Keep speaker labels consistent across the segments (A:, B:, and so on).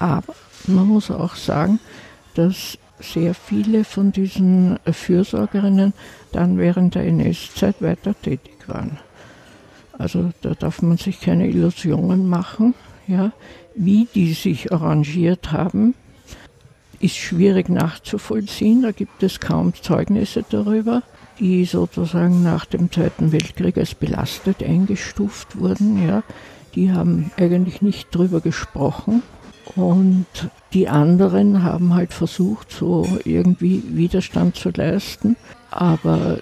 A: Aber man muss auch sagen, dass sehr viele von diesen Fürsorgerinnen dann während der NS-Zeit weiter tätig waren. Also da darf man sich keine Illusionen machen. Ja. Wie die sich arrangiert haben, ist schwierig nachzuvollziehen. Da gibt es kaum Zeugnisse darüber, die sozusagen nach dem Zweiten Weltkrieg als belastet eingestuft wurden. Ja. Die haben eigentlich nicht darüber gesprochen. Und die anderen haben halt versucht, so irgendwie Widerstand zu leisten. Aber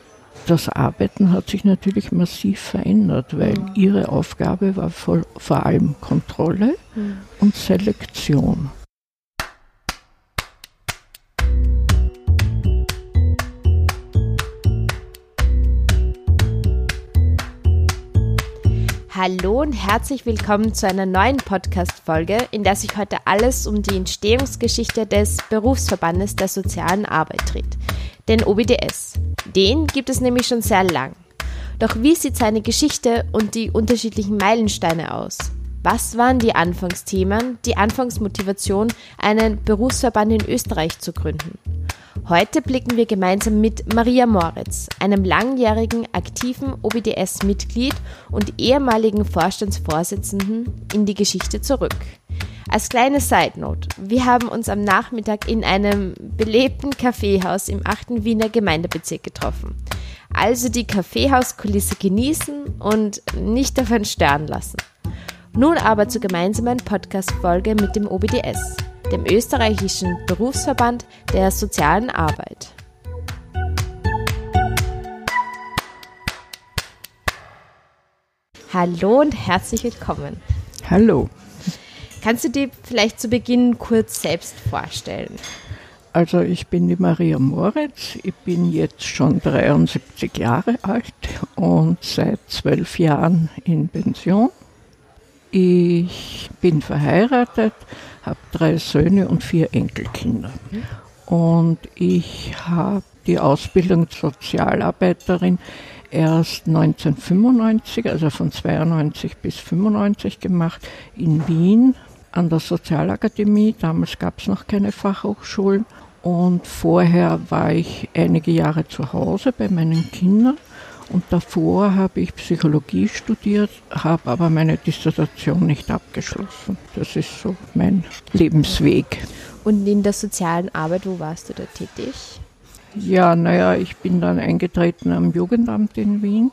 A: das Arbeiten hat sich natürlich massiv verändert, weil mhm. ihre Aufgabe war vor, vor allem Kontrolle mhm. und Selektion.
B: Hallo und herzlich willkommen zu einer neuen Podcast-Folge, in der sich heute alles um die Entstehungsgeschichte des Berufsverbandes der sozialen Arbeit dreht, den OBDS. Den gibt es nämlich schon sehr lang. Doch wie sieht seine Geschichte und die unterschiedlichen Meilensteine aus? Was waren die Anfangsthemen, die Anfangsmotivation, einen Berufsverband in Österreich zu gründen? Heute blicken wir gemeinsam mit Maria Moritz, einem langjährigen aktiven OBDS-Mitglied und ehemaligen Vorstandsvorsitzenden, in die Geschichte zurück. Als kleine Side Note, wir haben uns am Nachmittag in einem belebten Kaffeehaus im 8. Wiener Gemeindebezirk getroffen. Also die Kaffeehauskulisse genießen und nicht davon stören lassen. Nun aber zur gemeinsamen Podcast-Folge mit dem OBDS dem österreichischen Berufsverband der sozialen Arbeit. Hallo und herzlich willkommen.
A: Hallo.
B: Kannst du dir vielleicht zu Beginn kurz selbst vorstellen?
A: Also ich bin die Maria Moritz, ich bin jetzt schon 73 Jahre alt und seit zwölf Jahren in Pension. Ich bin verheiratet, habe drei Söhne und vier Enkelkinder. Und ich habe die Ausbildung zur Sozialarbeiterin erst 1995, also von 92 bis 95 gemacht, in Wien an der Sozialakademie. Damals gab es noch keine Fachhochschulen. Und vorher war ich einige Jahre zu Hause bei meinen Kindern und davor habe ich Psychologie studiert, habe aber meine Dissertation nicht abgeschlossen. Das ist so mein Lebensweg.
B: Und in der sozialen Arbeit, wo warst du da tätig?
A: Ja, naja, ich bin dann eingetreten am Jugendamt in Wien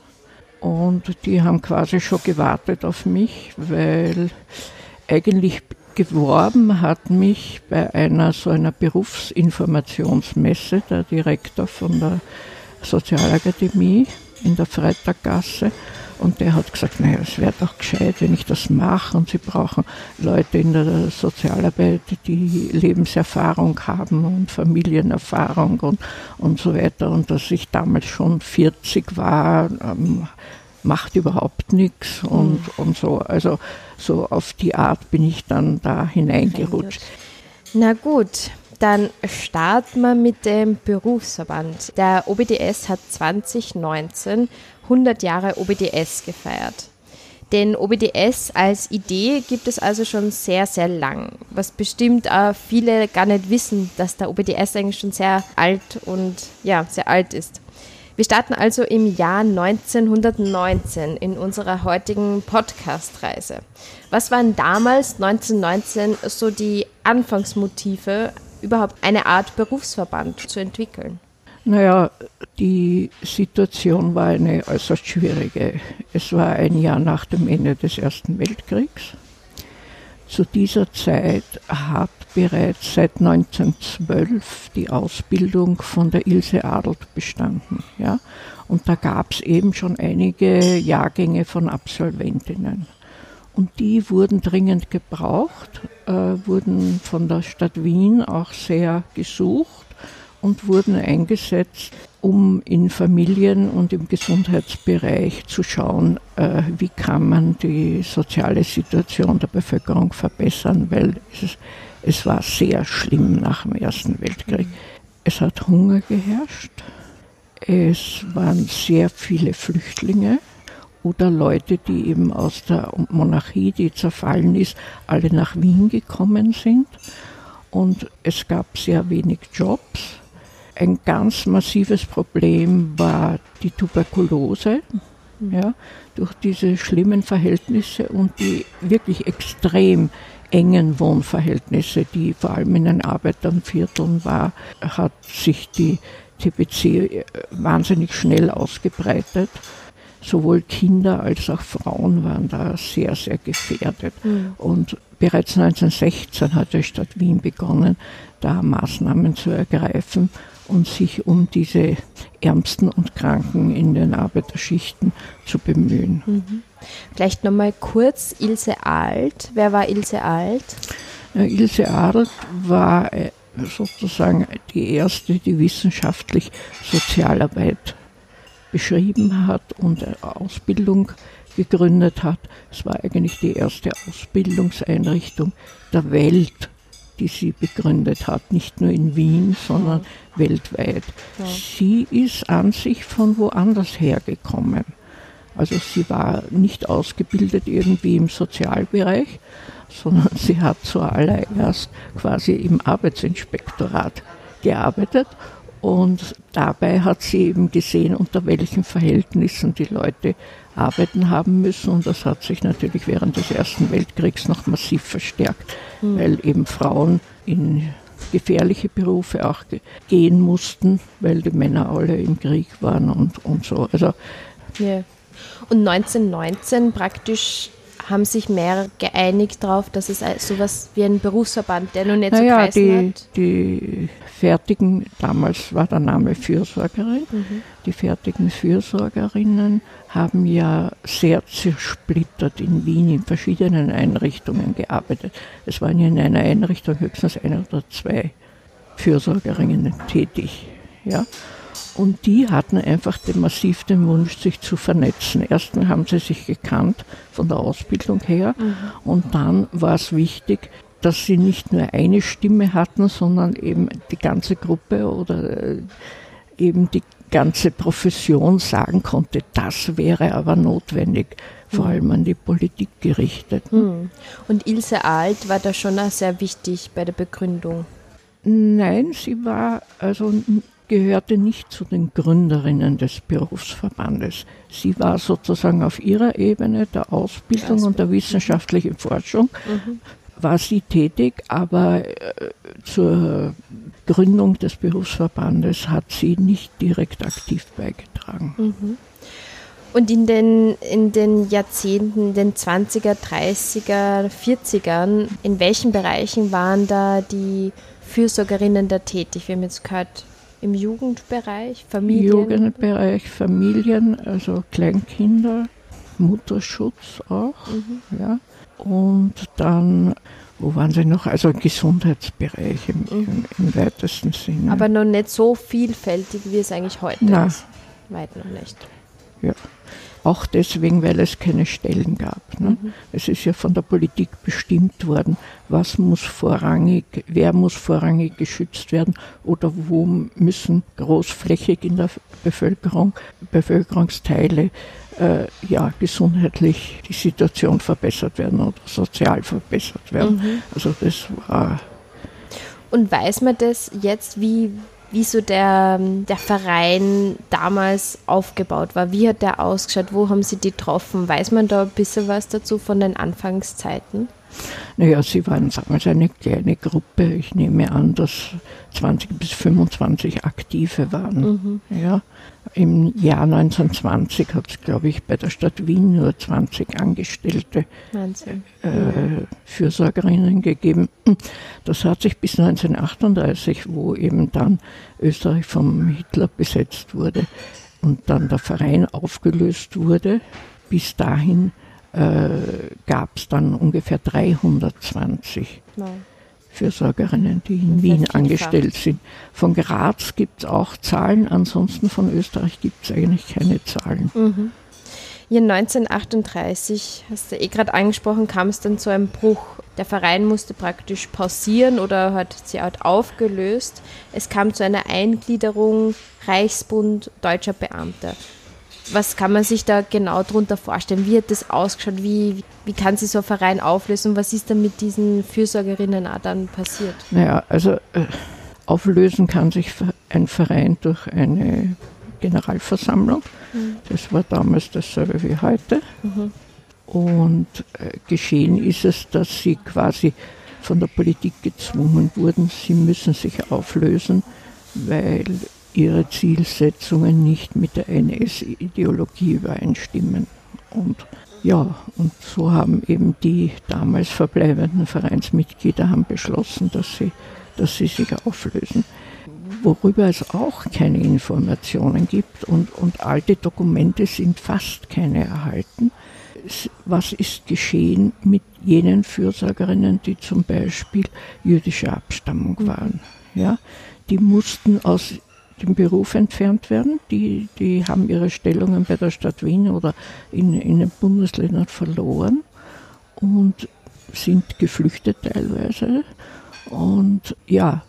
A: und die haben quasi schon gewartet auf mich, weil eigentlich geworben hat mich bei einer so einer Berufsinformationsmesse der Direktor von der Sozialakademie in der Freitaggasse. Und der hat gesagt, naja, es wäre doch gescheit, wenn ich das mache. Und sie brauchen Leute in der Sozialarbeit, die Lebenserfahrung haben und Familienerfahrung und, und so weiter. Und dass ich damals schon 40 war, ähm, macht überhaupt nichts und, mhm. und so. Also so auf die Art bin ich dann da hineingerutscht.
B: Na gut, dann starten wir mit dem Berufsverband. Der OBDS hat 2019 100 Jahre OBDS gefeiert. Den OBDS als Idee gibt es also schon sehr, sehr lang. Was bestimmt auch viele gar nicht wissen, dass der OBDS eigentlich schon sehr alt und ja, sehr alt ist. Wir starten also im Jahr 1919 in unserer heutigen Podcast-Reise. Was waren damals 1919 so die Anfangsmotive überhaupt eine Art Berufsverband zu entwickeln?
A: Naja, die Situation war eine äußerst schwierige. Es war ein Jahr nach dem Ende des Ersten Weltkriegs. Zu dieser Zeit hat bereits seit 1912 die Ausbildung von der Ilse Adelt bestanden. Ja? Und da gab es eben schon einige Jahrgänge von Absolventinnen. Und die wurden dringend gebraucht, äh, wurden von der Stadt Wien auch sehr gesucht und wurden eingesetzt, um in Familien und im Gesundheitsbereich zu schauen, äh, wie kann man die soziale Situation der Bevölkerung verbessern, weil es, es war sehr schlimm nach dem Ersten Weltkrieg. Es hat Hunger geherrscht, es waren sehr viele Flüchtlinge oder Leute, die eben aus der Monarchie, die zerfallen ist, alle nach Wien gekommen sind. Und es gab sehr wenig Jobs. Ein ganz massives Problem war die Tuberkulose. Ja, durch diese schlimmen Verhältnisse und die wirklich extrem engen Wohnverhältnisse, die vor allem in den Arbeitervierteln war, hat sich die TBC äh, wahnsinnig schnell ausgebreitet. Sowohl Kinder als auch Frauen waren da sehr, sehr gefährdet. Mhm. Und bereits 1916 hat die Stadt Wien begonnen, da Maßnahmen zu ergreifen und sich um diese Ärmsten und Kranken in den Arbeiterschichten zu bemühen. Mhm.
B: Vielleicht nochmal kurz Ilse Alt. Wer war Ilse Alt?
A: Ilse Alt war äh, sozusagen die erste, die wissenschaftlich Sozialarbeit beschrieben hat und Ausbildung gegründet hat. Es war eigentlich die erste Ausbildungseinrichtung der Welt, die sie begründet hat, nicht nur in Wien, sondern ja. weltweit. Ja. Sie ist an sich von woanders hergekommen. Also sie war nicht ausgebildet irgendwie im Sozialbereich, sondern sie hat zuallererst quasi im Arbeitsinspektorat gearbeitet und dabei hat sie eben gesehen, unter welchen Verhältnissen die Leute arbeiten haben müssen. Und das hat sich natürlich während des Ersten Weltkriegs noch massiv verstärkt, mhm. weil eben Frauen in gefährliche Berufe auch gehen mussten, weil die Männer alle im Krieg waren und, und so. Also,
B: yeah. Und 1919 praktisch haben sich mehr geeinigt darauf, dass es sowas wie ein Berufsverband, der noch nicht naja, so
A: die, hat. Die fertigen, damals war der Name Fürsorgerin, mhm. die fertigen Fürsorgerinnen haben ja sehr zersplittert in Wien in verschiedenen Einrichtungen gearbeitet. Es waren ja in einer Einrichtung höchstens ein oder zwei Fürsorgerinnen tätig. Ja. Und die hatten einfach den, massiv den Wunsch, sich zu vernetzen. Erstens haben sie sich gekannt von der Ausbildung her mhm. und dann war es wichtig, dass sie nicht nur eine Stimme hatten, sondern eben die ganze Gruppe oder äh, eben die ganze Profession sagen konnte, das wäre aber notwendig, vor mhm. allem an die Politik gerichtet.
B: Mhm. Und Ilse Alt war da schon auch sehr wichtig bei der Begründung.
A: Nein, sie war also gehörte nicht zu den Gründerinnen des Berufsverbandes. Sie war sozusagen auf ihrer Ebene der Ausbildung und der wissenschaftlichen Forschung, mhm. war sie tätig, aber äh, zur Gründung des Berufsverbandes hat sie nicht direkt aktiv beigetragen.
B: Mhm. Und in den, in den Jahrzehnten, den 20er, 30er, 40ern, in welchen Bereichen waren da die Fürsorgerinnen da tätig? Wir haben jetzt gehört, im Jugendbereich, Familien?
A: Jugendbereich, Familien, also Kleinkinder, Mutterschutz auch, mhm. ja. Und dann, wo waren sie noch? Also Gesundheitsbereich im, mhm. im, im, weitesten Sinne.
B: Aber noch nicht so vielfältig, wie es eigentlich heute Nein. ist. Weit noch nicht.
A: Ja. Auch deswegen, weil es keine Stellen gab. Ne? Mhm. Es ist ja von der Politik bestimmt worden, was muss vorrangig, wer muss vorrangig geschützt werden oder wo müssen großflächig in der Bevölkerung, Bevölkerungsteile äh, ja, gesundheitlich die Situation verbessert werden oder sozial verbessert werden. Mhm. Also das war.
B: Und weiß man das jetzt, wie, wie so der, der Verein damals aufgebaut war. Wie hat der ausgeschaut? Wo haben Sie die getroffen? Weiß man da ein bisschen was dazu von den Anfangszeiten?
A: Naja, sie waren damals eine kleine Gruppe. Ich nehme an, dass 20 bis 25 Aktive waren. Mhm. Ja. Im Jahr 1920 hat es, glaube ich, bei der Stadt Wien nur 20 Angestellte äh, Fürsorgerinnen gegeben. Das hat sich bis 1938, wo eben dann Österreich vom Hitler besetzt wurde und dann der Verein aufgelöst wurde, bis dahin äh, gab es dann ungefähr 320 Nein. Fürsorgerinnen, die in Wien angestellt sind. Von Graz gibt es auch Zahlen, ansonsten von Österreich gibt es eigentlich keine Zahlen.
B: Mhm. Ja, 1938, hast du eh gerade angesprochen, kam es dann zu einem Bruch. Der Verein musste praktisch pausieren oder hat sich halt aufgelöst. Es kam zu einer Eingliederung Reichsbund deutscher Beamter. Was kann man sich da genau darunter vorstellen? Wie hat das ausgeschaut? Wie, wie kann sich so ein Verein auflösen? Was ist dann mit diesen Fürsorgerinnen auch dann passiert?
A: Naja, also äh, auflösen kann sich ein Verein durch eine Generalversammlung. Mhm. Das war damals dasselbe wie heute. Mhm. Und äh, geschehen ist es, dass sie quasi von der Politik gezwungen wurden, sie müssen sich auflösen, weil ihre Zielsetzungen nicht mit der NS-Ideologie übereinstimmen. Und ja, und so haben eben die damals verbleibenden Vereinsmitglieder haben beschlossen, dass sie, dass sie sich auflösen. Worüber es auch keine Informationen gibt und, und alte Dokumente sind fast keine erhalten. Was ist geschehen mit jenen Fürsorgerinnen, die zum Beispiel jüdischer Abstammung waren? Ja, die mussten aus dem Beruf entfernt werden. Die, die haben ihre Stellungen bei der Stadt Wien oder in, in den Bundesländern verloren und sind geflüchtet teilweise. Und ja,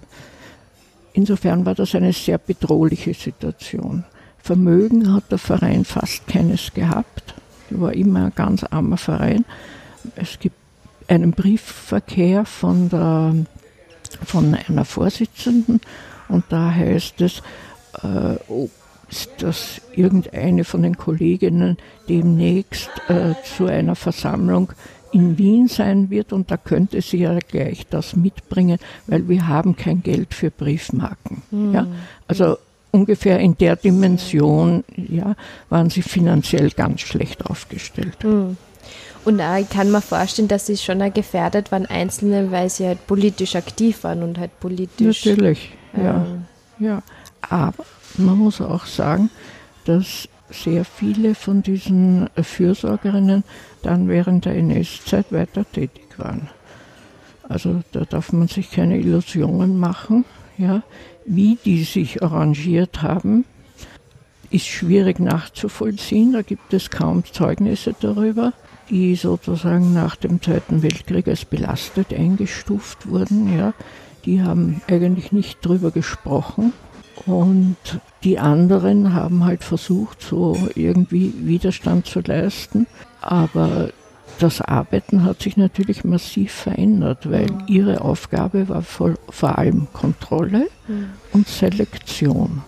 A: insofern war das eine sehr bedrohliche Situation. Vermögen hat der Verein fast keines gehabt. War immer ein ganz armer Verein. Es gibt einen Briefverkehr von, der, von einer Vorsitzenden und da heißt es, äh, dass irgendeine von den Kolleginnen demnächst äh, zu einer Versammlung in Wien sein wird und da könnte sie ja gleich das mitbringen, weil wir haben kein Geld für Briefmarken. Mhm. Ja? Also ungefähr in der Dimension ja, waren sie finanziell ganz schlecht aufgestellt. Mhm.
B: Und auch, ich kann mir vorstellen, dass sie schon gefährdet waren, Einzelne, weil sie halt politisch aktiv waren und halt politisch.
A: Natürlich, ja. Ja. Aber man muss auch sagen, dass sehr viele von diesen Fürsorgerinnen dann während der NS-Zeit weiter tätig waren. Also da darf man sich keine Illusionen machen. Ja. Wie die sich arrangiert haben, ist schwierig nachzuvollziehen. Da gibt es kaum Zeugnisse darüber, die sozusagen nach dem Zweiten Weltkrieg als belastet eingestuft wurden. Ja. Die haben eigentlich nicht darüber gesprochen. Und die anderen haben halt versucht, so irgendwie Widerstand zu leisten. Aber das Arbeiten hat sich natürlich massiv verändert, weil mhm. ihre Aufgabe war vor, allem Kontrolle mhm. und Selektion.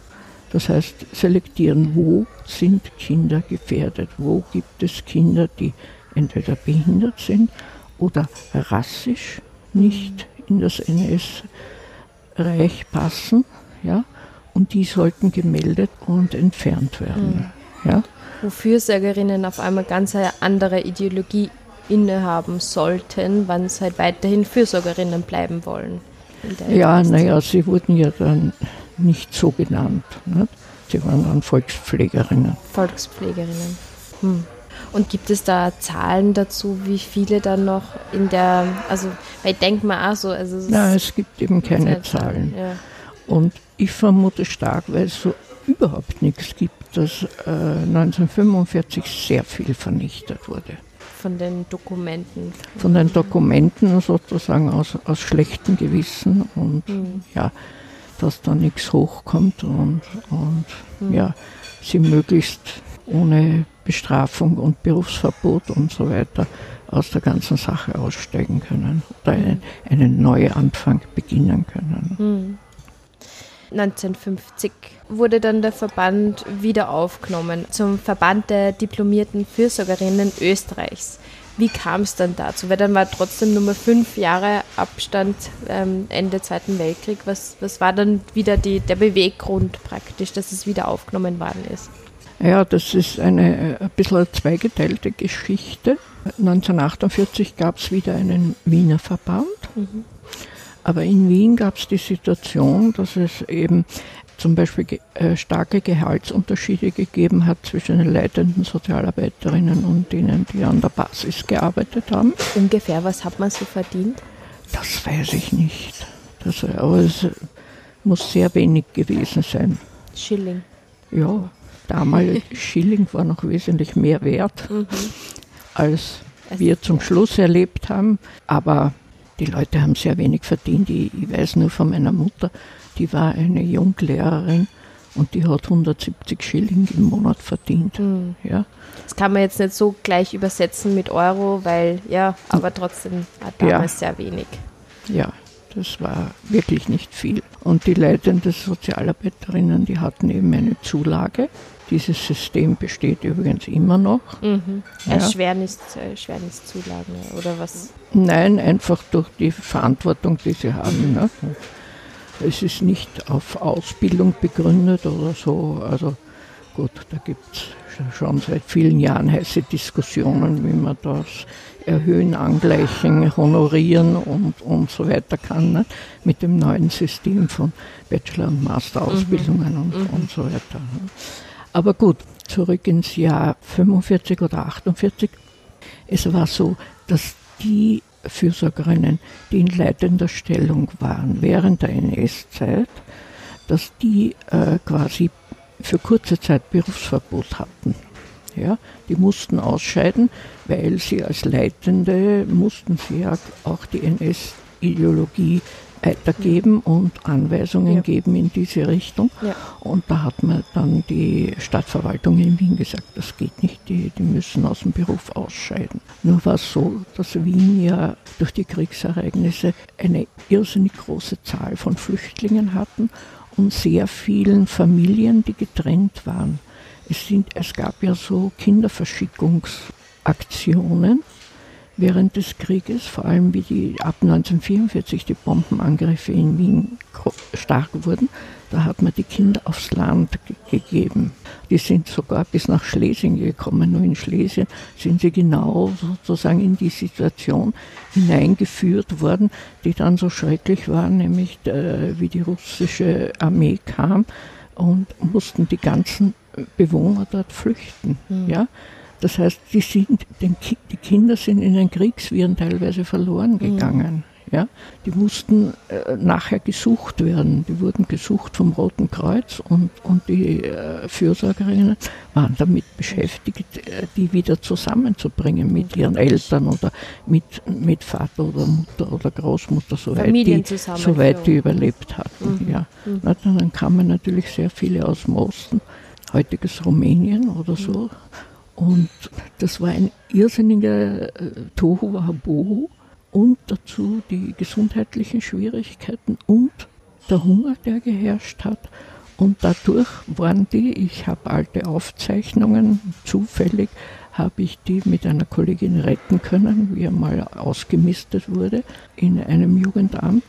A: Das heißt, selektieren, wo sind Kinder gefährdet, wo gibt es Kinder, die entweder behindert sind oder rassisch nicht in das NS-Reich passen. Ja? und die sollten gemeldet und entfernt werden. Mhm. Ja?
B: Wo Fürsorgerinnen auf einmal ganz eine andere Ideologie innehaben sollten, wann sie halt weiterhin Fürsorgerinnen bleiben wollen.
A: Ja, naja, sie wurden ja dann nicht so genannt. Nicht? Sie waren dann Volkspflegerinnen.
B: Volkspflegerinnen. Hm. Und gibt es da Zahlen dazu, wie viele dann noch in der, also ich denke mal auch so. Also
A: Nein, es gibt eben keine Zahlen. Ja. Und ich vermute stark, weil es so überhaupt nichts gibt, dass äh, 1945 sehr viel vernichtet wurde.
B: Von den Dokumenten?
A: Von den Dokumenten sozusagen aus, aus schlechtem Gewissen und mhm. ja, dass da nichts hochkommt und, und mhm. ja, sie möglichst ohne Bestrafung und Berufsverbot und so weiter aus der ganzen Sache aussteigen können oder einen, mhm. einen Neuanfang beginnen können. Mhm.
B: 1950 wurde dann der Verband wieder aufgenommen zum Verband der diplomierten Fürsorgerinnen Österreichs. Wie kam es dann dazu? Weil dann war trotzdem nur mal fünf Jahre Abstand ähm, Ende Zweiten Weltkrieg. Was, was war dann wieder die, der Beweggrund praktisch, dass es wieder aufgenommen worden ist?
A: Ja, das ist eine ein bisschen eine zweigeteilte Geschichte. 1948 gab es wieder einen Wiener Verband. Mhm. Aber in Wien gab es die Situation, dass es eben zum Beispiel äh, starke Gehaltsunterschiede gegeben hat zwischen den leitenden Sozialarbeiterinnen und denen, die an der Basis gearbeitet haben.
B: Ungefähr, was hat man so verdient?
A: Das weiß ich nicht. Das, aber es muss sehr wenig gewesen sein.
B: Schilling.
A: Ja, damals Schilling war noch wesentlich mehr wert, mhm. als wir zum Schluss erlebt haben. Aber die Leute haben sehr wenig verdient. Ich, ich weiß nur von meiner Mutter, die war eine Junglehrerin und die hat 170 Schilling im Monat verdient. Mhm. Ja.
B: Das kann man jetzt nicht so gleich übersetzen mit Euro, weil ja, aber trotzdem damals ja. sehr wenig.
A: Ja, das war wirklich nicht viel. Und die leitenden Sozialarbeiterinnen, die hatten eben eine Zulage. Dieses System besteht übrigens immer noch.
B: Mhm. Ja. Erschwernis, Erschwerniszulagen oder was?
A: Nein, einfach durch die Verantwortung, die sie haben. Ne? Es ist nicht auf Ausbildung begründet oder so. Also gut, da gibt es schon seit vielen Jahren heiße Diskussionen, wie man das erhöhen, angleichen, honorieren und, und so weiter kann, ne? mit dem neuen System von Bachelor- und Masterausbildungen mhm. und, mhm. und so weiter. Ne? Aber gut, zurück ins Jahr 45 oder 48. Es war so, dass die Fürsorgerinnen, die in leitender Stellung waren während der NS-Zeit, dass die äh, quasi für kurze Zeit Berufsverbot hatten. Ja, die mussten ausscheiden, weil sie als Leitende mussten sie ja auch die NS-Ideologie weitergeben und Anweisungen ja. geben in diese Richtung. Ja. Und da hat man dann die Stadtverwaltung in Wien gesagt, das geht nicht, die, die müssen aus dem Beruf ausscheiden. Nur war es so, dass Wien ja durch die Kriegsereignisse eine irrsinnig große Zahl von Flüchtlingen hatten und sehr vielen Familien, die getrennt waren. Es, sind, es gab ja so Kinderverschickungsaktionen während des Krieges, vor allem wie die ab 1944 die Bombenangriffe in Wien stark wurden, da hat man die Kinder aufs Land gegeben. Die sind sogar bis nach Schlesien gekommen. Nur in Schlesien sind sie genau sozusagen in die Situation hineingeführt worden, die dann so schrecklich war, nämlich äh, wie die russische Armee kam und mussten die ganzen Bewohner dort flüchten. Mhm. Ja? Das heißt, die, sind, die Kinder sind in den Kriegsviren teilweise verloren mhm. gegangen. Mhm. Ja, die mussten äh, nachher gesucht werden. Die wurden gesucht vom Roten Kreuz und, und die äh, Fürsorgerinnen waren damit beschäftigt, äh, die wieder zusammenzubringen mit ihren Eltern oder mit, mit Vater oder Mutter oder Großmutter, soweit die, soweit die überlebt hatten. Mhm. Ja. Mhm. Na, dann kamen natürlich sehr viele aus dem Osten, heutiges Rumänien oder so. Und das war ein irrsinniger äh, Tohu Wabohu und dazu die gesundheitlichen Schwierigkeiten und der Hunger, der geherrscht hat. Und dadurch waren die, ich habe alte Aufzeichnungen, zufällig habe ich die mit einer Kollegin retten können, wie er mal ausgemistet wurde in einem Jugendamt.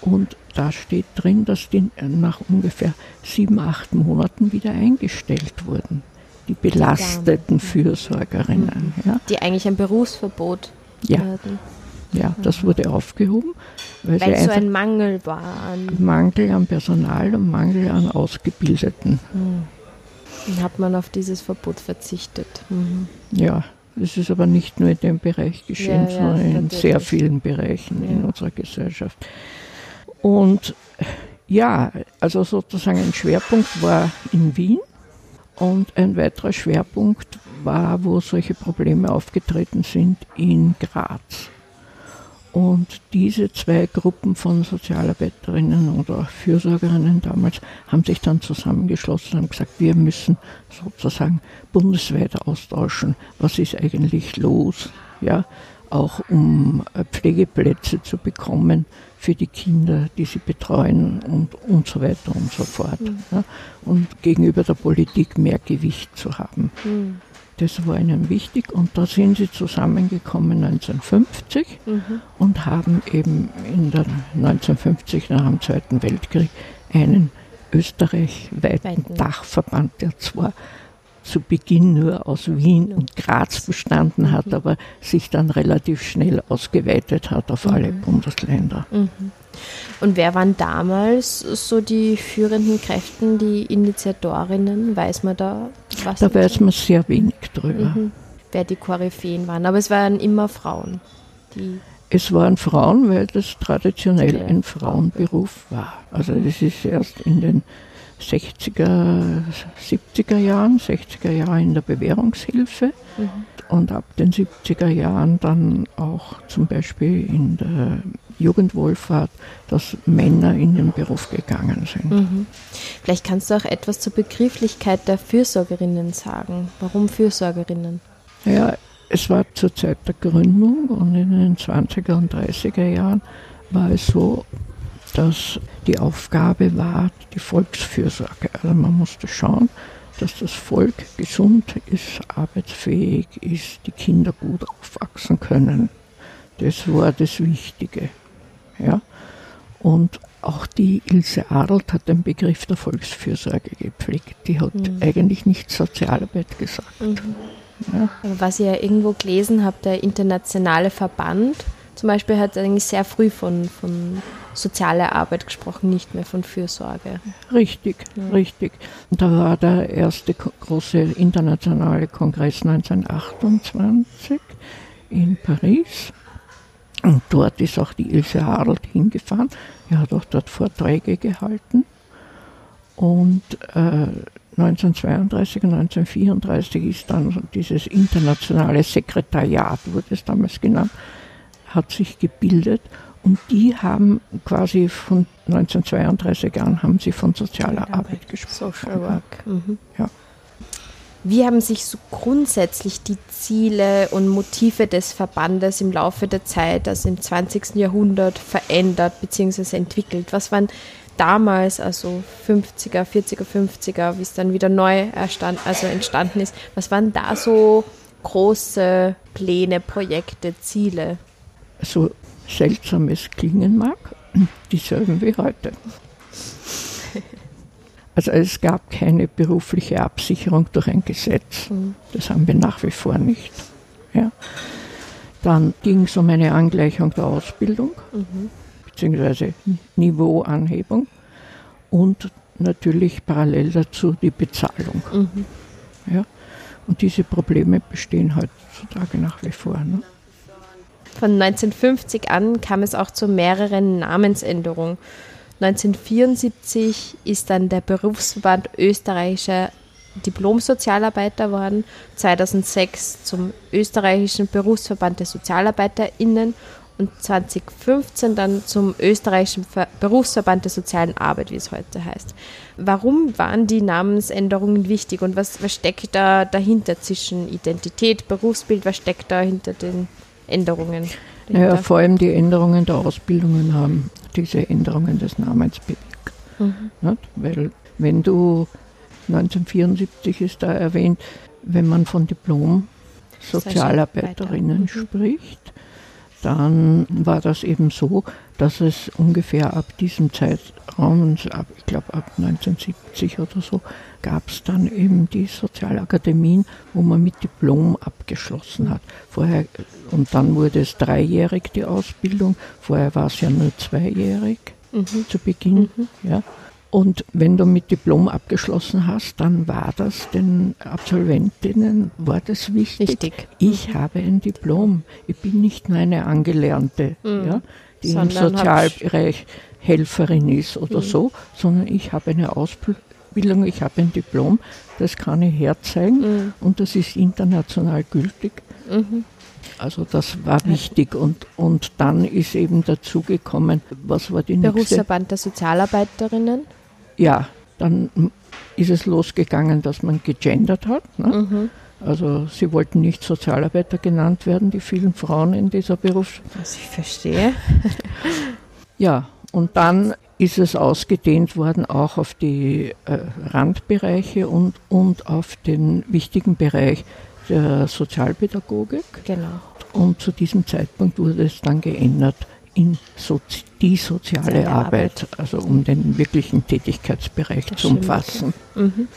A: Und da steht drin, dass die nach ungefähr sieben, acht Monaten wieder eingestellt wurden die belasteten Fürsorgerinnen.
B: Ja. Die eigentlich ein Berufsverbot
A: ja. hatten. Ja, das wurde aufgehoben.
B: Weil, weil so ein Mangel war.
A: An Mangel an Personal und Mangel an Ausgebildeten. Mhm.
B: Dann hat man auf dieses Verbot verzichtet.
A: Mhm. Ja, das ist aber nicht nur in dem Bereich geschehen, ja, ja, sondern in sehr vielen Bereichen ja. in unserer Gesellschaft. Und ja, also sozusagen ein Schwerpunkt war in Wien und ein weiterer Schwerpunkt war, wo solche Probleme aufgetreten sind, in Graz. Und diese zwei Gruppen von Sozialarbeiterinnen oder Fürsorgerinnen damals haben sich dann zusammengeschlossen und haben gesagt, wir müssen sozusagen bundesweit austauschen, was ist eigentlich los, ja, auch um äh, Pflegeplätze zu bekommen für die Kinder, die sie betreuen und, und so weiter und so fort. Mhm. Ja, und gegenüber der Politik mehr Gewicht zu haben. Mhm. Das war ihnen wichtig und da sind sie zusammengekommen 1950 mhm. und haben eben in den 1950 nach dem Zweiten Weltkrieg einen österreichweiten Dachverband, der zwar zu Beginn nur aus Wien und Graz bestanden hat, mhm. aber sich dann relativ schnell ausgeweitet hat auf alle mhm. Bundesländer. Mhm.
B: Und wer waren damals so die führenden Kräfte, die Initiatorinnen? Weiß man da
A: was? Da weiß man sehr wenig drüber.
B: Mhm. Wer die Koryphäen waren. Aber es waren immer Frauen.
A: es waren Frauen, weil das traditionell ein Frauenberuf war. Also das ist erst in den 60er, 70er Jahren, 60er Jahren in der Bewährungshilfe mhm. und ab den 70er Jahren dann auch zum Beispiel in der Jugendwohlfahrt, dass Männer in den Beruf gegangen sind. Mhm.
B: Vielleicht kannst du auch etwas zur Begrifflichkeit der Fürsorgerinnen sagen. Warum Fürsorgerinnen?
A: Ja, es war zur Zeit der Gründung und in den 20er und 30er Jahren war es so, dass die Aufgabe war, die Volksfürsorge. Also man musste schauen, dass das Volk gesund ist, arbeitsfähig ist, die Kinder gut aufwachsen können. Das war das Wichtige. Ja? Und auch die Ilse Adelt hat den Begriff der Volksfürsorge gepflegt. Die hat mhm. eigentlich nicht Sozialarbeit gesagt. Mhm.
B: Ja. Was ich ja irgendwo gelesen habe, der internationale Verband zum Beispiel hat eigentlich sehr früh von, von sozialer Arbeit gesprochen, nicht mehr von Fürsorge.
A: Richtig, ja. richtig. Und da war der erste große internationale Kongress 1928 in Paris. Und dort ist auch die Ilse Hadelt hingefahren. Er hat auch dort Vorträge gehalten. Und äh, 1932 und 1934 ist dann dieses internationale Sekretariat, wurde es damals genannt, hat sich gebildet und die haben quasi von 1932 an haben sie von sozialer Arbeit, Arbeit gesprochen. Social Work. Mhm.
B: Ja. Wie haben sich so grundsätzlich die Ziele und Motive des Verbandes im Laufe der Zeit, also im 20. Jahrhundert, verändert bzw. entwickelt? Was waren damals, also 50er, 40er, 50er, wie es dann wieder neu erstand, also entstanden ist, was waren da so große Pläne, Projekte, Ziele?
A: So seltsam es klingen mag, dieselben wie heute. Also es gab keine berufliche Absicherung durch ein Gesetz. Mhm. Das haben wir nach wie vor nicht. Ja. Dann ging es um eine Angleichung der Ausbildung. Mhm beziehungsweise Niveauanhebung und natürlich parallel dazu die Bezahlung. Mhm. Ja? Und diese Probleme bestehen heutzutage nach wie vor. Ne?
B: Von 1950 an kam es auch zu mehreren Namensänderungen. 1974 ist dann der Berufsverband österreichischer Diplomsozialarbeiter worden, 2006 zum österreichischen Berufsverband der SozialarbeiterInnen und 2015 dann zum österreichischen Ver Berufsverband der sozialen Arbeit, wie es heute heißt. Warum waren die Namensänderungen wichtig und was, was steckt da dahinter zwischen Identität, Berufsbild, was steckt da hinter den Änderungen?
A: Naja, vor allem die Änderungen der Ausbildungen haben diese Änderungen des Namens bewirkt. Mhm. Weil wenn du 1974 ist da erwähnt, wenn man von Diplom-Sozialarbeiterinnen mhm. spricht, dann war das eben so, dass es ungefähr ab diesem Zeitraum, ich glaube ab 1970 oder so, gab es dann eben die Sozialakademien, wo man mit Diplom abgeschlossen hat. Vorher, und dann wurde es dreijährig die Ausbildung, vorher war es ja nur zweijährig mhm. zu Beginn. Mhm. Ja. Und wenn du mit Diplom abgeschlossen hast, dann war das den Absolventinnen, war das wichtig. Richtig. Ich mhm. habe ein Diplom. Ich bin nicht nur eine Angelernte, mhm. ja, die sondern im Sozialbereich Helferin ist oder mhm. so, sondern ich habe eine Ausbildung, ich habe ein Diplom, das kann ich herzeigen mhm. und das ist international gültig. Mhm. Also das war wichtig und, und dann ist eben dazugekommen, was war die
B: nächste? Berufsverband der Sozialarbeiterinnen
A: ja, dann ist es losgegangen, dass man gegendert hat. Ne? Mhm. Also sie wollten nicht Sozialarbeiter genannt werden, die vielen Frauen in dieser Berufs...
B: Was ich verstehe.
A: ja, und dann ist es ausgedehnt worden auch auf die äh, Randbereiche und, und auf den wichtigen Bereich der Sozialpädagogik.
B: Genau.
A: Und zu diesem Zeitpunkt wurde es dann geändert in Sozi die soziale Arbeit, Arbeit, also um den wirklichen Tätigkeitsbereich das zu umfassen. Mhm.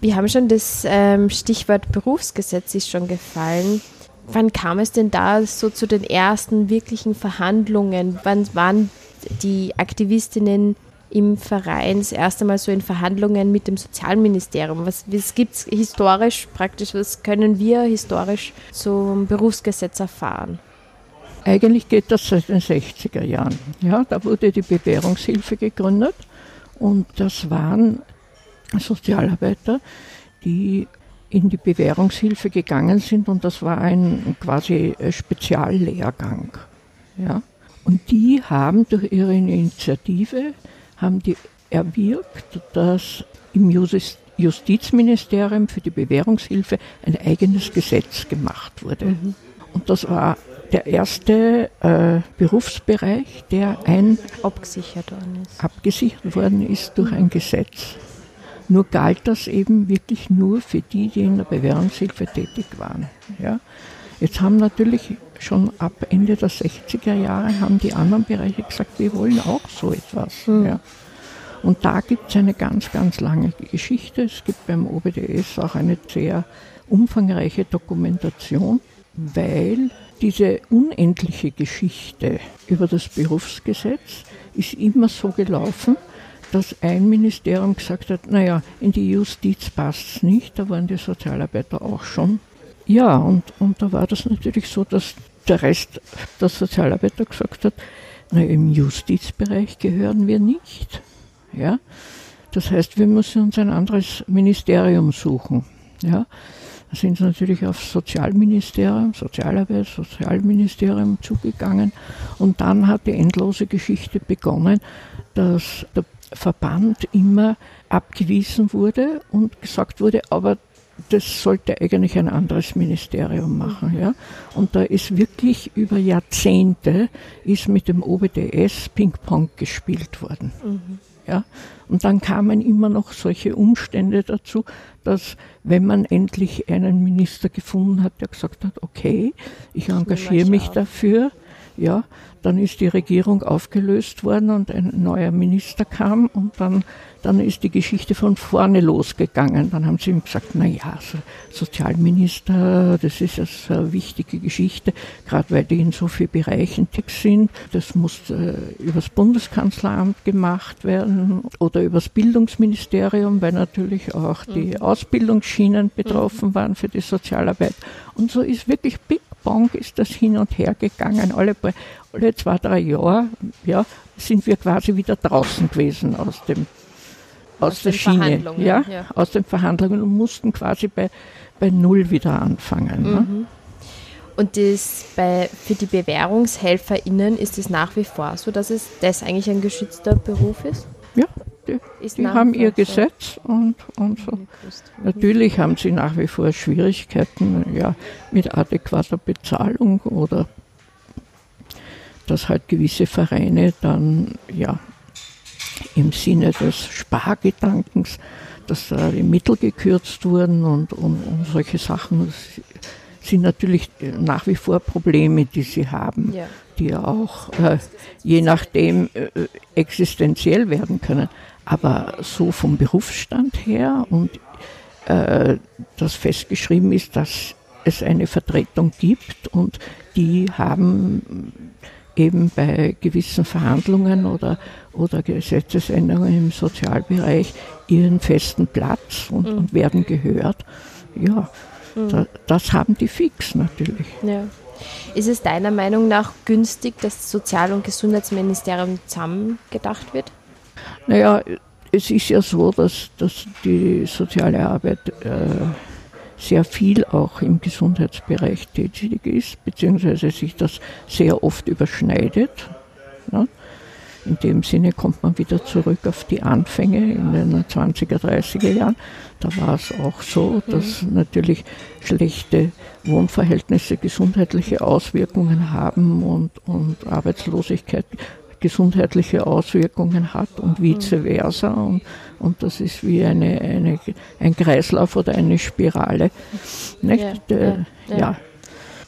B: Wir haben schon das ähm, Stichwort Berufsgesetz ist schon gefallen. Wann kam es denn da so zu den ersten wirklichen Verhandlungen? Wann waren die Aktivistinnen im Verein das erste Mal so in Verhandlungen mit dem Sozialministerium? Was, was gibt es historisch praktisch, was können wir historisch zum Berufsgesetz erfahren?
A: Eigentlich geht das seit den 60er Jahren. Ja, da wurde die Bewährungshilfe gegründet Und das waren Sozialarbeiter, die in die Bewährungshilfe gegangen sind und das war ein quasi Speziallehrgang. Ja. Und die haben durch ihre Initiative haben die erwirkt, dass im Justizministerium für die Bewährungshilfe ein eigenes Gesetz gemacht wurde. Mhm. Und das war der erste äh, Berufsbereich, der ein
B: abgesichert worden ist.
A: abgesichert worden ist durch ein Gesetz. Nur galt das eben wirklich nur für die, die in der Bewährungshilfe tätig waren. Ja. Jetzt haben natürlich schon ab Ende der 60er Jahre haben die anderen Bereiche gesagt, wir wollen auch so etwas. Mhm. Ja. Und da gibt es eine ganz, ganz lange Geschichte. Es gibt beim OBDS auch eine sehr umfangreiche Dokumentation, weil diese unendliche Geschichte über das Berufsgesetz ist immer so gelaufen, dass ein Ministerium gesagt hat, naja, in die Justiz passt es nicht, da waren die Sozialarbeiter auch schon. Ja, und, und da war das natürlich so, dass der Rest der Sozialarbeiter gesagt hat, naja, im Justizbereich gehören wir nicht. Ja? Das heißt, wir müssen uns ein anderes Ministerium suchen. Ja? Da sind sie natürlich aufs Sozialministerium, Sozialarbeit, Sozialministerium zugegangen. Und dann hat die endlose Geschichte begonnen, dass der Verband immer abgewiesen wurde und gesagt wurde, aber das sollte eigentlich ein anderes Ministerium machen. Ja? Und da ist wirklich über Jahrzehnte ist mit dem OBDS Ping-Pong gespielt worden. Mhm. Ja? Und dann kamen immer noch solche Umstände dazu, dass wenn man endlich einen Minister gefunden hat, der gesagt hat, okay, ich engagiere mich dafür, ja, dann ist die Regierung aufgelöst worden und ein neuer Minister kam und dann, dann ist die Geschichte von vorne losgegangen. Dann haben sie ihm gesagt, na ja, so Sozialminister, das ist eine wichtige Geschichte, gerade weil die in so vielen Bereichen tätig sind. Das muss äh, übers Bundeskanzleramt gemacht werden oder übers Bildungsministerium, weil natürlich auch die mhm. Ausbildungsschienen betroffen mhm. waren für die Sozialarbeit. Und so ist wirklich Big Bang ist das hin und her gegangen. Alle, alle zwei, drei Jahre ja, sind wir quasi wieder draußen gewesen aus dem aus, aus der Schiene, ja, ja, aus den Verhandlungen und mussten quasi bei, bei Null wieder anfangen. Ne? Mhm. Ne?
B: Und das bei, für die BewährungshelferInnen ist es nach wie vor so, dass es das eigentlich ein geschützter Beruf ist?
A: Ja, die, die haben ihr Gesetz und, und so. Mhm. Natürlich haben sie nach wie vor Schwierigkeiten ja, mit adäquater Bezahlung oder dass halt gewisse Vereine dann ja im Sinne des Spargedankens, dass da die Mittel gekürzt wurden und, und, und solche Sachen sind natürlich nach wie vor Probleme, die sie haben, ja. die auch äh, je nachdem äh, existenziell werden können. Aber so vom Berufsstand her und äh, dass festgeschrieben ist, dass es eine Vertretung gibt und die haben eben bei gewissen Verhandlungen oder, oder Gesetzesänderungen im Sozialbereich ihren festen Platz und, mhm. und werden gehört. Ja, mhm. da, das haben die fix natürlich.
B: Ja. Ist es deiner Meinung nach günstig, dass das Sozial- und Gesundheitsministerium zusammengedacht wird?
A: Naja, es ist ja so, dass, dass die soziale Arbeit äh, sehr viel auch im Gesundheitsbereich tätig ist, beziehungsweise sich das sehr oft überschneidet. Ne? In dem Sinne kommt man wieder zurück auf die Anfänge in den 20er, 30er Jahren. Da war es auch so, dass mhm. natürlich schlechte Wohnverhältnisse gesundheitliche Auswirkungen haben und, und Arbeitslosigkeit gesundheitliche Auswirkungen hat und vice versa. Und, und das ist wie eine, eine, ein Kreislauf oder eine Spirale. Nicht? Ja, ja,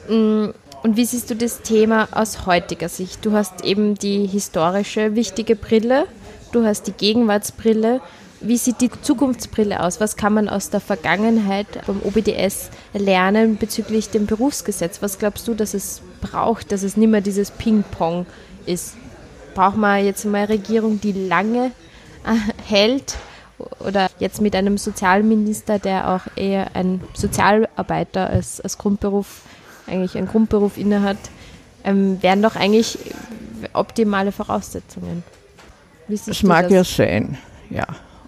A: ja.
B: Mm, und wie siehst du das Thema aus heutiger Sicht? Du hast eben die historische wichtige Brille, du hast die Gegenwartsbrille. Wie sieht die Zukunftsbrille aus? Was kann man aus der Vergangenheit beim OBDS lernen bezüglich dem Berufsgesetz? Was glaubst du, dass es braucht, dass es nicht mehr dieses Ping-Pong ist? Brauchen wir jetzt mal eine Regierung, die lange äh, hält oder jetzt mit einem Sozialminister, der auch eher ein Sozialarbeiter als, als Grundberuf, eigentlich einen Grundberuf innehat, ähm, wären doch eigentlich optimale Voraussetzungen.
A: Es mag das? ja sein, Ja.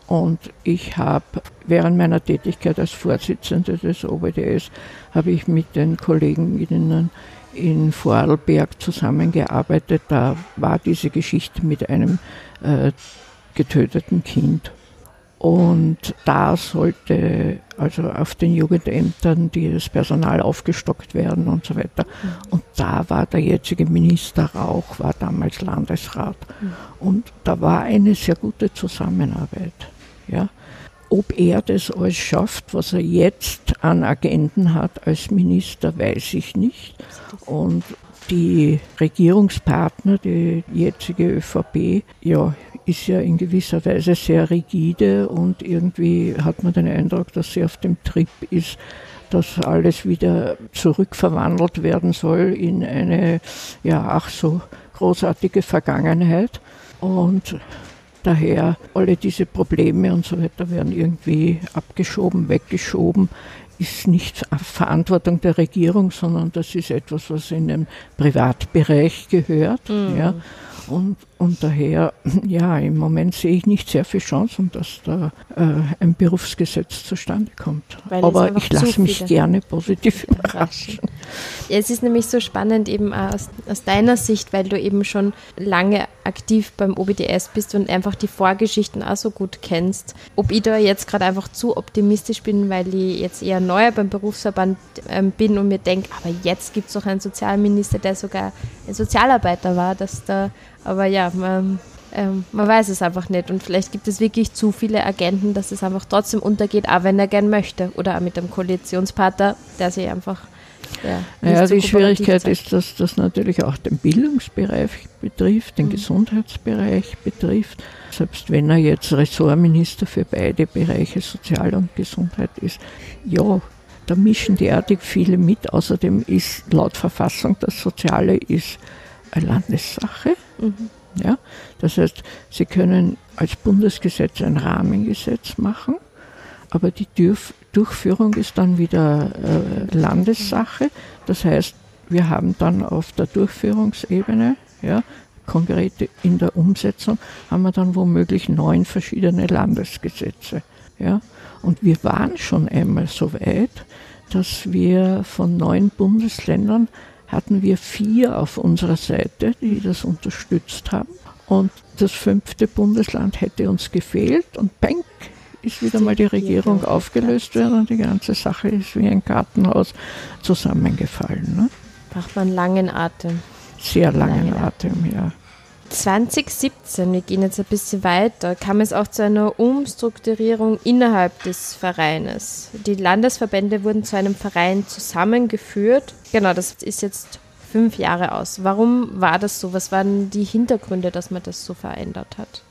A: Und ich habe während meiner Tätigkeit als Vorsitzende des OBDS habe ich mit den Kolleginnen in Vorarlberg zusammengearbeitet. Da war diese Geschichte mit einem äh, getöteten Kind. Und da sollte also auf den Jugendämtern das Personal aufgestockt werden und so weiter. Mhm. Und da war der jetzige Minister Rauch, war damals Landesrat. Mhm. Und da war eine sehr gute Zusammenarbeit. Ja. Ob er das alles schafft, was er jetzt an Agenten hat als Minister, weiß ich nicht. Und die Regierungspartner, die jetzige ÖVP, ja, ist ja in gewisser Weise sehr rigide und irgendwie hat man den Eindruck, dass sie auf dem Trip ist, dass alles wieder zurückverwandelt werden soll in eine, ja, ach so großartige Vergangenheit. Und Daher alle diese Probleme und so weiter werden irgendwie abgeschoben, weggeschoben. Ist nicht Verantwortung der Regierung, sondern das ist etwas, was in den Privatbereich gehört. Mhm. Ja. Und, und daher, ja, im Moment sehe ich nicht sehr viel Chancen, dass da äh, ein Berufsgesetz zustande kommt. Weil Aber ich lasse mich gerne positiv überraschen.
B: Ja, es ist nämlich so spannend eben aus, aus deiner Sicht, weil du eben schon lange aktiv beim OBDS bist und einfach die Vorgeschichten auch so gut kennst. Ob ich da jetzt gerade einfach zu optimistisch bin, weil ich jetzt eher neu beim Berufsverband ähm, bin und mir denke, aber jetzt gibt es doch einen Sozialminister, der sogar ein Sozialarbeiter war, dass da aber ja, man, ähm, man weiß es einfach nicht. Und vielleicht gibt es wirklich zu viele Agenten, dass es einfach trotzdem untergeht, auch wenn er gern möchte. Oder auch mit dem Koalitionspartner, der sich einfach.
A: Ja, naja, die Schwierigkeit zeigt. ist, dass das natürlich auch den Bildungsbereich betrifft, den mhm. Gesundheitsbereich betrifft. Selbst wenn er jetzt Ressortminister für beide Bereiche Sozial und Gesundheit ist, ja, da mischen derartig viele mit. Außerdem ist laut Verfassung das Soziale ist eine Landessache. Mhm. Ja? Das heißt, Sie können als Bundesgesetz ein Rahmengesetz machen, aber die Dürf Durchführung ist dann wieder äh, Landessache. Das heißt, wir haben dann auf der Durchführungsebene, ja, konkret in der Umsetzung, haben wir dann womöglich neun verschiedene Landesgesetze. Ja. Und wir waren schon einmal so weit, dass wir von neun Bundesländern hatten wir vier auf unserer Seite, die das unterstützt haben. Und das fünfte Bundesland hätte uns gefehlt und Bank ist wieder mal die Regierung aufgelöst worden und die ganze Sache ist wie ein Kartenhaus zusammengefallen. Ne?
B: Braucht man langen Atem.
A: Sehr langen Atem, ja.
B: 2017, wir gehen jetzt ein bisschen weiter, kam es auch zu einer Umstrukturierung innerhalb des Vereines. Die Landesverbände wurden zu einem Verein zusammengeführt. Genau, das ist jetzt fünf Jahre aus. Warum war das so? Was waren die Hintergründe, dass man das so verändert hat?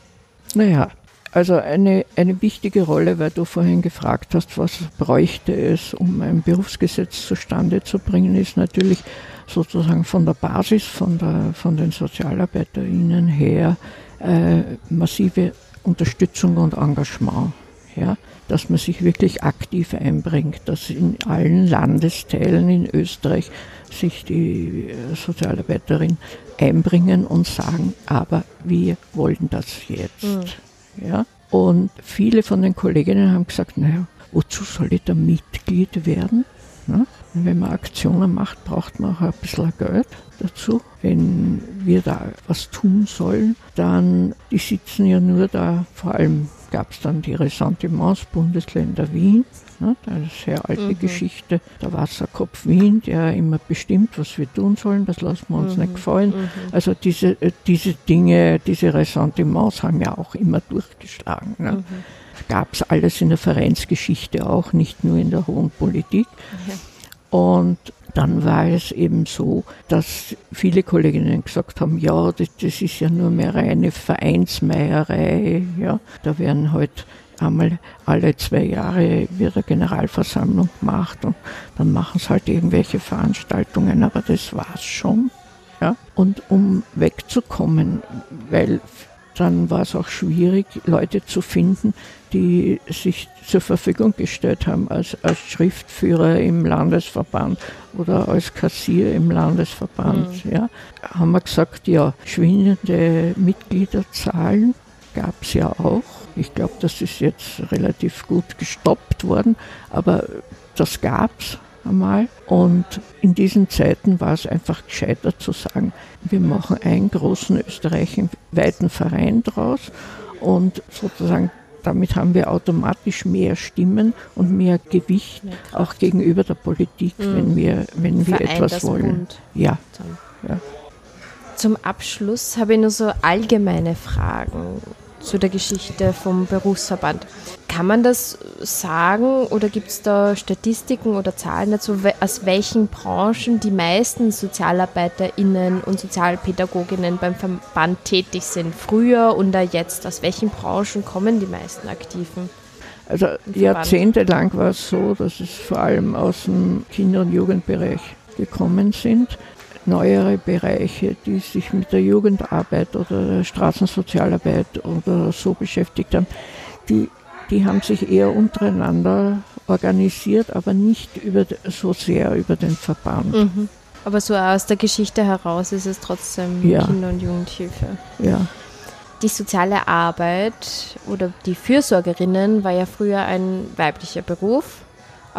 A: Naja, also eine, eine wichtige Rolle, weil du vorhin gefragt hast, was bräuchte es, um ein Berufsgesetz zustande zu bringen, ist natürlich sozusagen von der Basis, von, der, von den SozialarbeiterInnen her äh, massive Unterstützung und Engagement. Ja, dass man sich wirklich aktiv einbringt, dass in allen Landesteilen in Österreich sich die äh, Sozialarbeiterin einbringen und sagen, aber wir wollen das jetzt. Mhm. Ja? Und viele von den Kolleginnen haben gesagt, naja, wozu soll ich da Mitglied werden? Ne? Wenn man Aktionen macht, braucht man auch ein bisschen Geld dazu. Wenn wir da was tun sollen, dann, die sitzen ja nur da, vor allem gab es dann die Ressentiments Bundesländer Wien, ne, eine sehr alte mhm. Geschichte, der Wasserkopf Wien, der immer bestimmt, was wir tun sollen, das lassen wir uns mhm. nicht gefallen. Mhm. Also diese, äh, diese Dinge, diese Ressentiments haben ja auch immer durchgeschlagen. Ne. Mhm. Gab es alles in der Vereinsgeschichte auch, nicht nur in der hohen Politik. Ja. Und dann war es eben so, dass viele Kolleginnen gesagt haben, ja, das, das ist ja nur mehr reine Vereinsmeierei. Ja. Da werden halt einmal alle zwei Jahre wird eine Generalversammlung gemacht und dann machen sie halt irgendwelche Veranstaltungen, aber das war's schon. Ja. Und um wegzukommen, weil dann war es auch schwierig, Leute zu finden, die sich zur Verfügung gestellt haben als, als Schriftführer im Landesverband oder als Kassier im Landesverband. Mhm. Ja, haben wir gesagt, ja, schwindende Mitgliederzahlen gab es ja auch. Ich glaube, das ist jetzt relativ gut gestoppt worden, aber das gab es einmal. Und in diesen Zeiten war es einfach gescheiter zu sagen, wir machen einen großen österreichweiten Verein draus und sozusagen damit haben wir automatisch mehr Stimmen und mehr Gewicht ja, auch gegenüber der Politik, mhm. wenn wir, wenn wir etwas wollen. Ja. ja.
B: Zum Abschluss habe ich nur so allgemeine Fragen zu der Geschichte vom Berufsverband. Kann man das sagen oder gibt es da Statistiken oder Zahlen dazu, aus welchen Branchen die meisten SozialarbeiterInnen und Sozialpädagoginnen beim Verband tätig sind? Früher und jetzt? Aus welchen Branchen kommen die meisten Aktiven?
A: Also jahrzehntelang war es so, dass es vor allem aus dem Kinder- und Jugendbereich gekommen sind neuere Bereiche, die sich mit der Jugendarbeit oder der Straßensozialarbeit oder so beschäftigt haben, die, die haben sich eher untereinander organisiert, aber nicht über, so sehr über den Verband. Mhm.
B: Aber so aus der Geschichte heraus ist es trotzdem ja. Kinder- und Jugendhilfe.
A: Ja.
B: Die soziale Arbeit oder die Fürsorgerinnen war ja früher ein weiblicher Beruf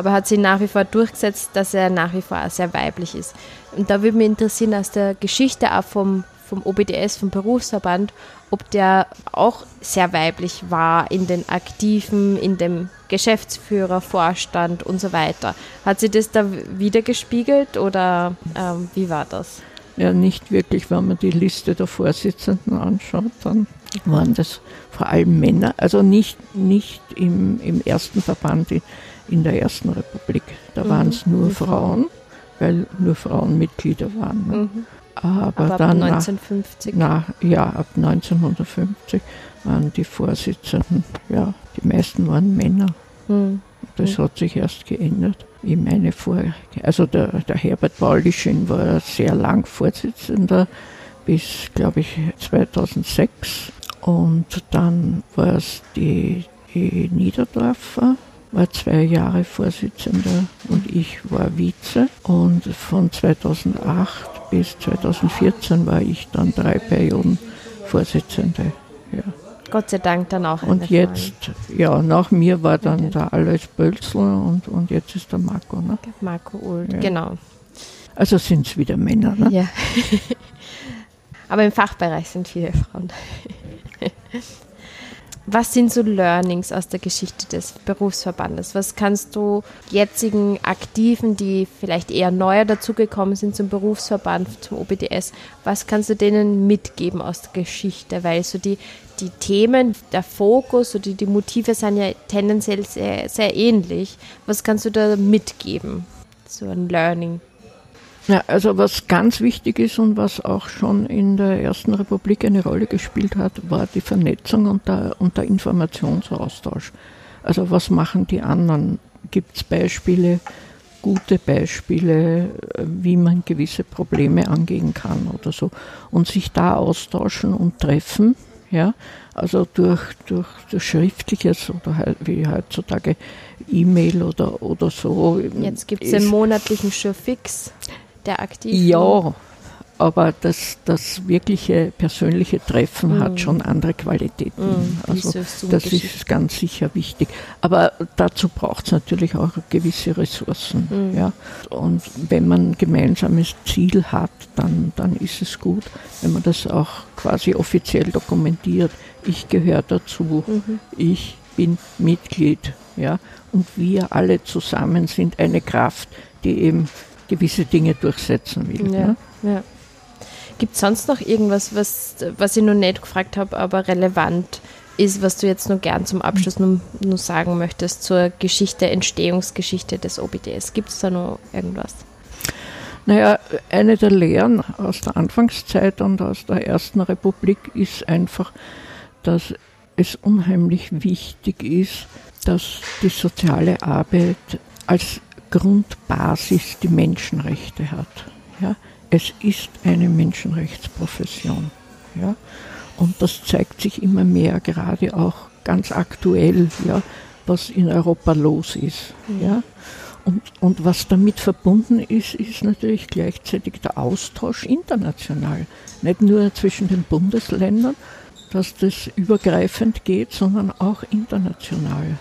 B: aber hat sich nach wie vor durchgesetzt, dass er nach wie vor sehr weiblich ist. Und da würde mich interessieren, aus der Geschichte auch vom, vom OBDS, vom Berufsverband, ob der auch sehr weiblich war in den Aktiven, in dem Geschäftsführer, Vorstand und so weiter. Hat sich das da wieder gespiegelt oder ähm, wie war das?
A: Ja, nicht wirklich. Wenn man die Liste der Vorsitzenden anschaut, dann waren das vor allem Männer. Also nicht, nicht im, im ersten Verband, in der Ersten Republik. Da mhm. waren es nur Frauen, weil nur Frauen Mitglieder waren. Ne? Mhm.
B: Aber, Aber, dann 1950?
A: Nach, nach, ja, ab 1950 waren die Vorsitzenden, ja, die meisten waren Männer. Mhm. Das hat sich erst geändert. Ich meine, vor, also der, der Herbert Paulischin war sehr lang Vorsitzender bis, glaube ich, 2006. Und dann war es die, die Niederdorfer, war zwei Jahre Vorsitzender und ich war Vize. Und von 2008 bis 2014 war ich dann drei Perioden Vorsitzende. Ja.
B: Gott sei Dank dann auch.
A: Und jetzt, Frage. ja, nach mir war dann okay. der Alois Bölzler und, und jetzt ist der Marco. Ne?
B: Marco Ult, ja. genau.
A: Also sind es wieder Männer. Ne?
B: Ja. Aber im Fachbereich sind viele Frauen. Was sind so Learnings aus der Geschichte des Berufsverbandes? Was kannst du jetzigen Aktiven, die vielleicht eher neuer dazugekommen sind zum Berufsverband, zum OBDS, was kannst du denen mitgeben aus der Geschichte? Weil so die, die Themen, der Fokus oder die Motive sind ja tendenziell sehr, sehr ähnlich. Was kannst du da mitgeben? So ein Learning.
A: Ja, also was ganz wichtig ist und was auch schon in der Ersten Republik eine Rolle gespielt hat, war die Vernetzung und der, und der Informationsaustausch. Also was machen die anderen? Gibt es Beispiele, gute Beispiele, wie man gewisse Probleme angehen kann oder so. Und sich da austauschen und treffen, ja, also durch, durch, durch schriftliches oder wie heutzutage E-Mail oder, oder so.
B: Jetzt gibt es den monatlichen Surefix der Aktiven?
A: Ja, aber das, das wirkliche persönliche Treffen mm. hat schon andere Qualitäten. Mm, also das ist ganz sicher wichtig. Aber dazu braucht es natürlich auch gewisse Ressourcen. Mm. Ja. Und wenn man ein gemeinsames Ziel hat, dann, dann ist es gut, wenn man das auch quasi offiziell dokumentiert. Ich gehöre dazu, -hmm. ich bin Mitglied. Ja. Und wir alle zusammen sind eine Kraft, die eben gewisse Dinge durchsetzen will. Ja,
B: ne? ja. Gibt es sonst noch irgendwas, was, was ich noch nicht gefragt habe, aber relevant ist, was du jetzt nur gern zum Abschluss nur, nur sagen möchtest zur Geschichte, Entstehungsgeschichte des OBDS? Gibt es da noch irgendwas?
A: Naja, eine der Lehren aus der Anfangszeit und aus der Ersten Republik ist einfach, dass es unheimlich wichtig ist, dass die soziale Arbeit als Grundbasis die Menschenrechte hat. Ja? Es ist eine Menschenrechtsprofession. Ja? Und das zeigt sich immer mehr, gerade auch ganz aktuell, ja, was in Europa los ist. Ja? Und, und was damit verbunden ist, ist natürlich gleichzeitig der Austausch international. Nicht nur zwischen den Bundesländern, dass das übergreifend geht, sondern auch international.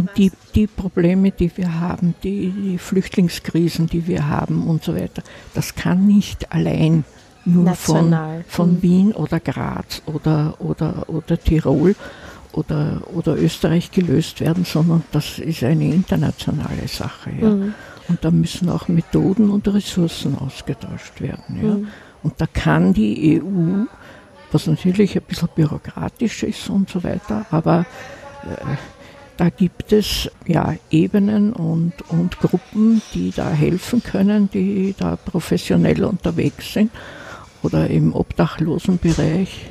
A: Und die, die Probleme, die wir haben, die, die Flüchtlingskrisen, die wir haben und so weiter, das kann nicht allein nur National. von, von mhm. Wien oder Graz oder, oder, oder Tirol oder, oder Österreich gelöst werden, sondern das ist eine internationale Sache. Ja. Mhm. Und da müssen auch Methoden und Ressourcen ausgetauscht werden. Ja. Mhm. Und da kann die EU, was natürlich ein bisschen bürokratisch ist und so weiter, aber äh, da gibt es ja Ebenen und, und Gruppen, die da helfen können, die da professionell unterwegs sind oder im Obdachlosenbereich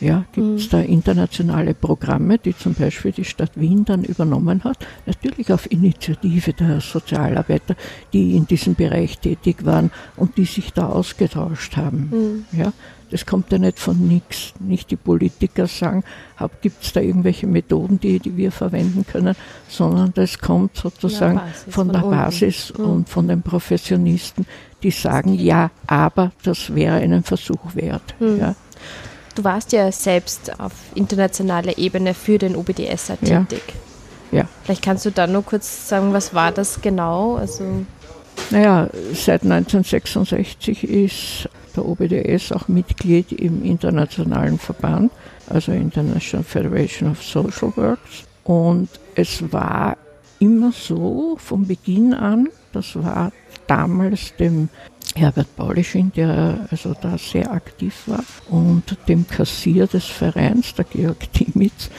A: ja, gibt es mhm. da internationale Programme, die zum Beispiel die Stadt Wien dann übernommen hat, natürlich auf Initiative der Sozialarbeiter, die in diesem Bereich tätig waren und die sich da ausgetauscht haben. Mhm. Ja, das kommt ja nicht von nichts. Nicht die Politiker sagen, gibt es da irgendwelche Methoden, die, die wir verwenden können, sondern das kommt sozusagen ja, Basis, von, der Basis mhm. und von den Professionisten, die sagen, ja, aber das wäre einen Versuch wert. Mhm. Ja.
B: Du warst ja selbst auf internationaler Ebene für den OBDS tätig. Ja. ja. Vielleicht kannst du da nur kurz sagen, was war das genau? Also
A: naja, seit 1966 ist der OBDS auch Mitglied im internationalen Verband, also International Federation of Social Works. Und es war immer so von Beginn an, das war damals dem Herbert Paulischin, der also da sehr aktiv war, und dem Kassier des Vereins, der Georg Timitz,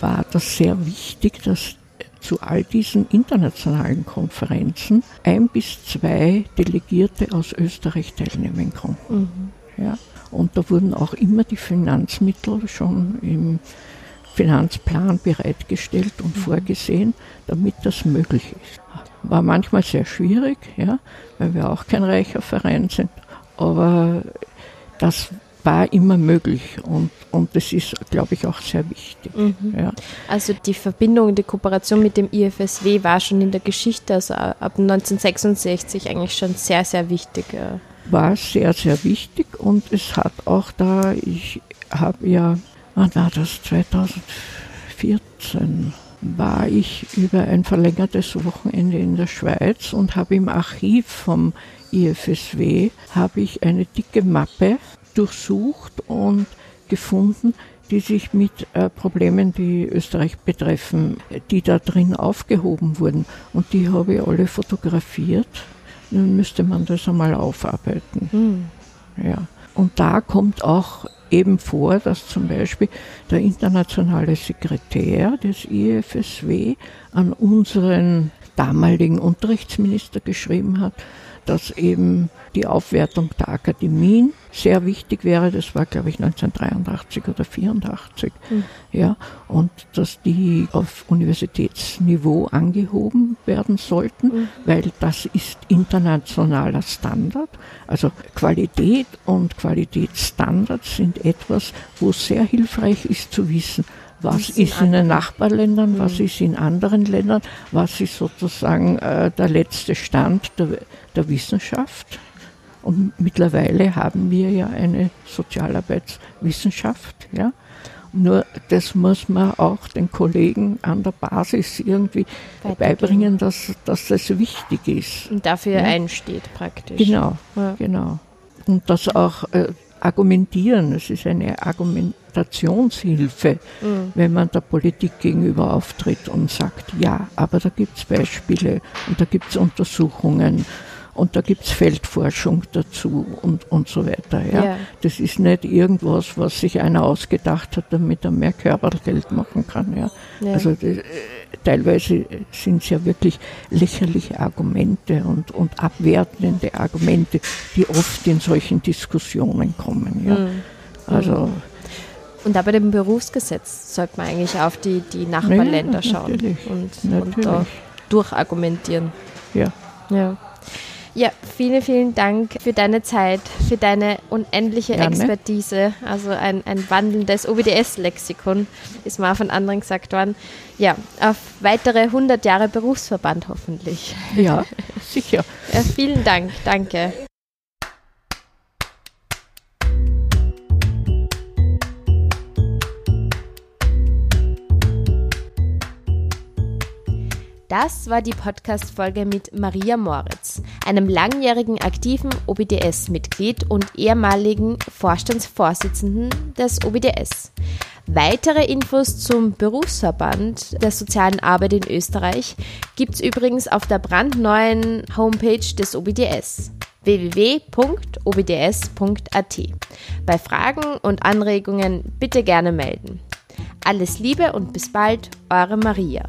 A: war das sehr wichtig, dass zu all diesen internationalen Konferenzen ein bis zwei Delegierte aus Österreich teilnehmen konnten. Mhm. Ja. Und da wurden auch immer die Finanzmittel schon im Finanzplan bereitgestellt und mhm. vorgesehen, damit das möglich ist. War manchmal sehr schwierig, ja, weil wir auch kein reicher Verein sind, aber das war immer möglich und, und das ist, glaube ich, auch sehr wichtig. Mhm. Ja.
B: Also die Verbindung, die Kooperation mit dem IFSW war schon in der Geschichte, also ab 1966 eigentlich schon sehr, sehr wichtig.
A: War sehr, sehr wichtig und es hat auch da, ich habe ja, wann war das, 2014 war ich über ein verlängertes Wochenende in der Schweiz und habe im Archiv vom IFSW habe ich eine dicke Mappe durchsucht und gefunden, die sich mit äh, Problemen, die Österreich betreffen, die da drin aufgehoben wurden. Und die habe ich alle fotografiert. Nun müsste man das einmal aufarbeiten. Mhm. Ja. Und da kommt auch eben vor, dass zum Beispiel der internationale Sekretär des IFSW an unseren damaligen Unterrichtsminister geschrieben hat, dass eben die Aufwertung der Akademien sehr wichtig wäre. Das war, glaube ich, 1983 oder 1984. Mhm. Ja, und dass die auf Universitätsniveau angehoben werden sollten, mhm. weil das ist internationaler Standard. Also Qualität und Qualitätsstandards sind etwas, wo sehr hilfreich ist zu wissen, was ist in den Nachbarländern, was mhm. ist in anderen Ländern, was ist sozusagen äh, der letzte Stand der, der Wissenschaft. Und mittlerweile haben wir ja eine Sozialarbeitswissenschaft. Ja? Nur das muss man auch den Kollegen an der Basis irgendwie beibringen, dass, dass das wichtig ist.
B: Und dafür ja? einsteht praktisch.
A: Genau, ja. genau. Und das auch äh, argumentieren, es ist eine Argumentationshilfe, mhm. wenn man der Politik gegenüber auftritt und sagt, ja, aber da gibt es Beispiele und da gibt es Untersuchungen und da gibt es Feldforschung dazu und, und so weiter. Ja? ja? Das ist nicht irgendwas, was sich einer ausgedacht hat, damit er mehr Körpergeld machen kann. Ja? ja. Also das, äh, teilweise sind es ja wirklich lächerliche Argumente und, und abwertende Argumente, die oft in solchen Diskussionen kommen. Ja? Mhm. Also
B: und aber dem Berufsgesetz sollte man eigentlich auf die, die Nachbarländer ja, schauen und, natürlich. und da durchargumentieren.
A: Ja.
B: ja. Ja, vielen, vielen Dank für deine Zeit, für deine unendliche Gerne. Expertise. Also ein, ein wandelndes OBDS-Lexikon, ist mal von anderen gesagt worden. Ja, auf weitere 100 Jahre Berufsverband hoffentlich.
A: Ja, sicher.
B: Ja, vielen Dank, danke. Das war die Podcast-Folge mit Maria Moritz, einem langjährigen aktiven OBDS-Mitglied und ehemaligen Vorstandsvorsitzenden des OBDS. Weitere Infos zum Berufsverband der sozialen Arbeit in Österreich gibt es übrigens auf der brandneuen Homepage des OBDS www.obds.at. Bei Fragen und Anregungen bitte gerne melden. Alles Liebe und bis bald, eure Maria.